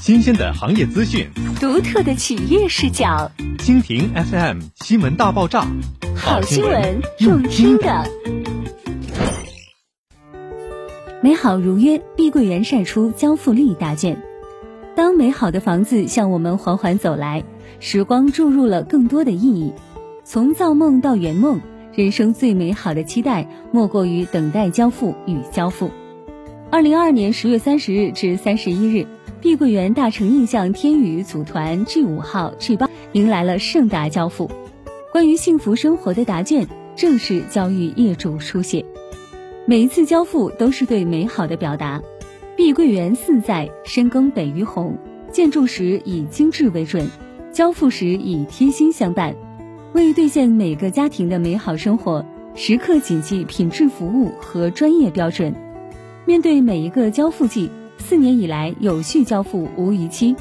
新鲜的行业资讯，独特的企业视角。蜻蜓 FM 新闻大爆炸，好新闻用听的。美好如约，碧桂园晒出交付力大卷。当美好的房子向我们缓缓走来，时光注入了更多的意义。从造梦到圆梦，人生最美好的期待莫过于等待交付与交付。二零二二年十月三十日至三十一日，碧桂园大成印象天宇组团 G 五号、G 八迎来了盛大交付。关于幸福生活的答卷正式交予业主书写。每一次交付都是对美好的表达。碧桂园四在深耕北于红，建筑时以精致为准，交付时以贴心相伴，为兑现每个家庭的美好生活，时刻谨记品质服务和专业标准。面对每一个交付季，四年以来有序交付无逾期，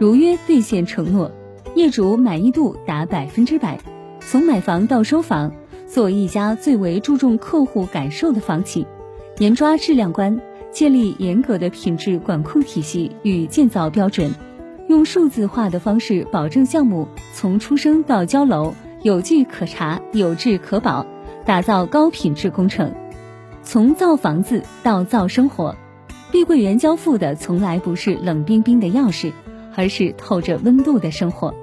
如约兑现承诺，业主满意度达百分之百。从买房到收房，作为一家最为注重客户感受的房企，严抓质量关，建立严格的品质管控体系与建造标准，用数字化的方式保证项目从出生到交楼有据可查、有质可保，打造高品质工程。从造房子到造生活，碧桂园交付的从来不是冷冰冰的钥匙，而是透着温度的生活。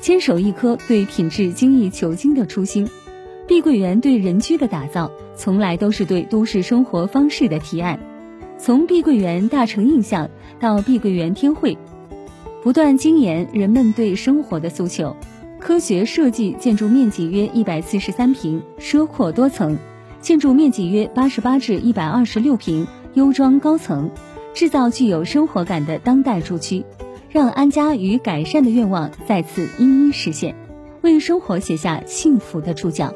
坚守一颗对品质精益求精的初心，碧桂园对人居的打造从来都是对都市生活方式的提案。从碧桂园大成印象到碧桂园天汇，不断精研人们对生活的诉求，科学设计建筑面积约一百四十三平，奢阔多层。建筑面积约八十八至一百二十六平，优装高层，制造具有生活感的当代住区，让安家与改善的愿望再次一一实现，为生活写下幸福的注脚。